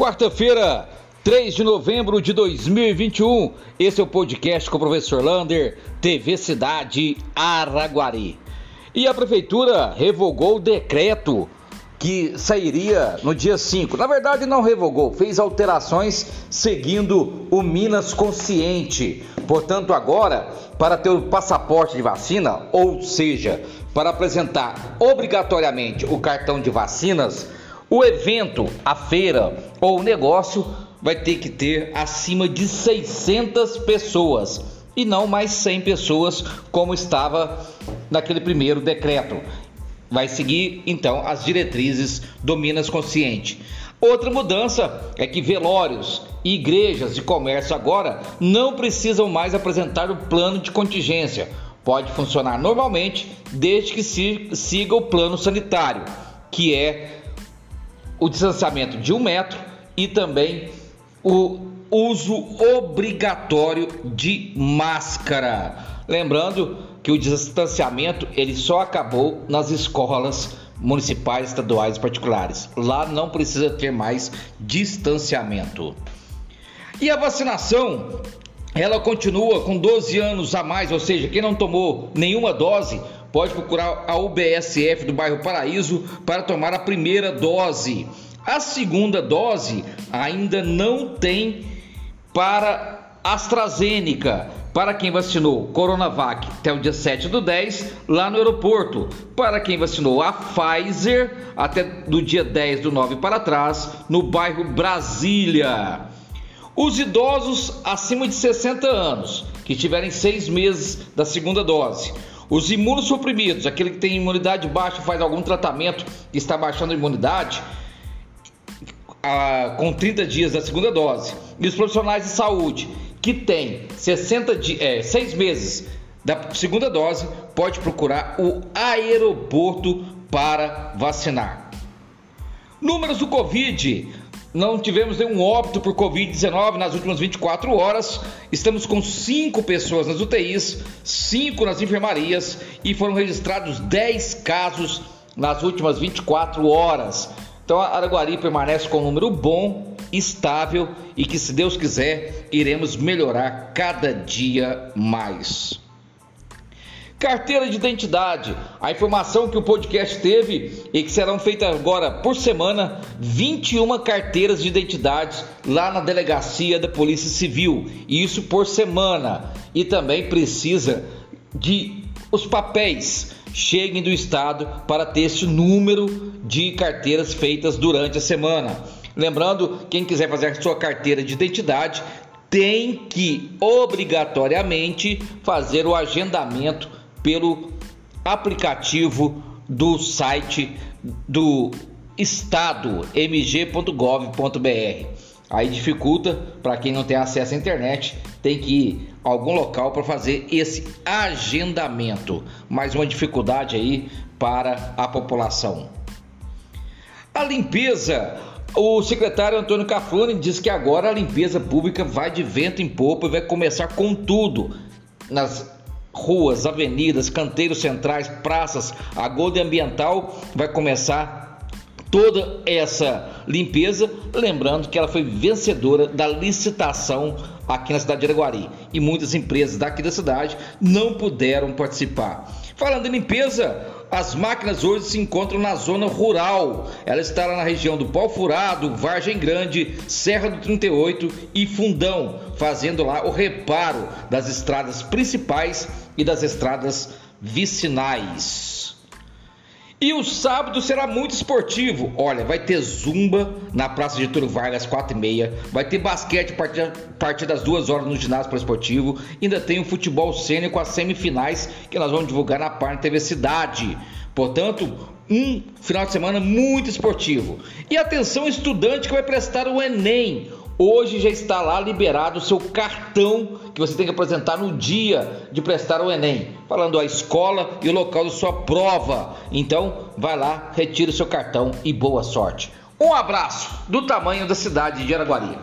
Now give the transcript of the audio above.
Quarta-feira, 3 de novembro de 2021. Esse é o podcast com o professor Lander, TV Cidade Araguari. E a prefeitura revogou o decreto que sairia no dia 5. Na verdade, não revogou, fez alterações seguindo o Minas Consciente. Portanto, agora, para ter o passaporte de vacina, ou seja, para apresentar obrigatoriamente o cartão de vacinas, o evento, a feira ou o negócio vai ter que ter acima de 600 pessoas e não mais 100 pessoas como estava naquele primeiro decreto. Vai seguir então as diretrizes do Minas Consciente. Outra mudança é que velórios, igrejas e comércio agora não precisam mais apresentar o plano de contingência. Pode funcionar normalmente desde que siga o plano sanitário, que é o distanciamento de um metro e também o uso obrigatório de máscara. Lembrando que o distanciamento ele só acabou nas escolas municipais, estaduais e particulares. Lá não precisa ter mais distanciamento. E a vacinação, ela continua com 12 anos a mais, ou seja, quem não tomou nenhuma dose pode procurar a UBSF do bairro Paraíso para tomar a primeira dose. A segunda dose ainda não tem para AstraZeneca. Para quem vacinou Coronavac até o dia 7 do 10, lá no aeroporto. Para quem vacinou a Pfizer, até do dia 10 do 9 para trás, no bairro Brasília. Os idosos acima de 60 anos, que tiverem seis meses da segunda dose. Os imunossuprimidos, aquele que tem imunidade baixa, faz algum tratamento e está baixando a imunidade, a, com 30 dias da segunda dose. E os profissionais de saúde, que têm 60 di, é, 6 meses da segunda dose, pode procurar o aeroporto para vacinar. Números do Covid. Não tivemos nenhum óbito por Covid-19 nas últimas 24 horas. Estamos com 5 pessoas nas UTIs, 5 nas enfermarias e foram registrados 10 casos nas últimas 24 horas. Então a Araguari permanece com um número bom, estável e que, se Deus quiser, iremos melhorar cada dia mais. Carteira de identidade. A informação que o podcast teve e que serão feitas agora por semana 21 carteiras de identidade lá na delegacia da Polícia Civil. Isso por semana. E também precisa de os papéis cheguem do estado para ter esse número de carteiras feitas durante a semana. Lembrando, quem quiser fazer a sua carteira de identidade tem que obrigatoriamente fazer o agendamento pelo aplicativo do site do estado mg.gov.br. Aí dificulta para quem não tem acesso à internet, tem que ir a algum local para fazer esse agendamento. Mais uma dificuldade aí para a população. A limpeza. O secretário Antônio Cafrone diz que agora a limpeza pública vai de vento em popa e vai começar com tudo nas ruas, avenidas, canteiros centrais, praças, a Golden Ambiental vai começar toda essa limpeza, lembrando que ela foi vencedora da licitação aqui na cidade de Araguari. E muitas empresas daqui da cidade não puderam participar. Falando em limpeza, as máquinas hoje se encontram na zona rural. Ela está lá na região do Pau Furado, Vargem Grande, Serra do 38 e Fundão, fazendo lá o reparo das estradas principais e das estradas vicinais. E o sábado será muito esportivo. Olha, vai ter zumba na Praça de Getúlio Vargas, 4 e meia. Vai ter basquete a partir, a partir das 2 horas no ginásio esportivo. Ainda tem o futebol sênior com as semifinais que nós vamos divulgar na Parna TV Cidade. Portanto, um final de semana muito esportivo. E atenção, estudante que vai prestar o Enem. Hoje já está lá liberado o seu cartão que você tem que apresentar no dia de prestar o Enem, falando a escola e o local da sua prova. Então, vai lá, retira o seu cartão e boa sorte. Um abraço do tamanho da cidade de Araguari.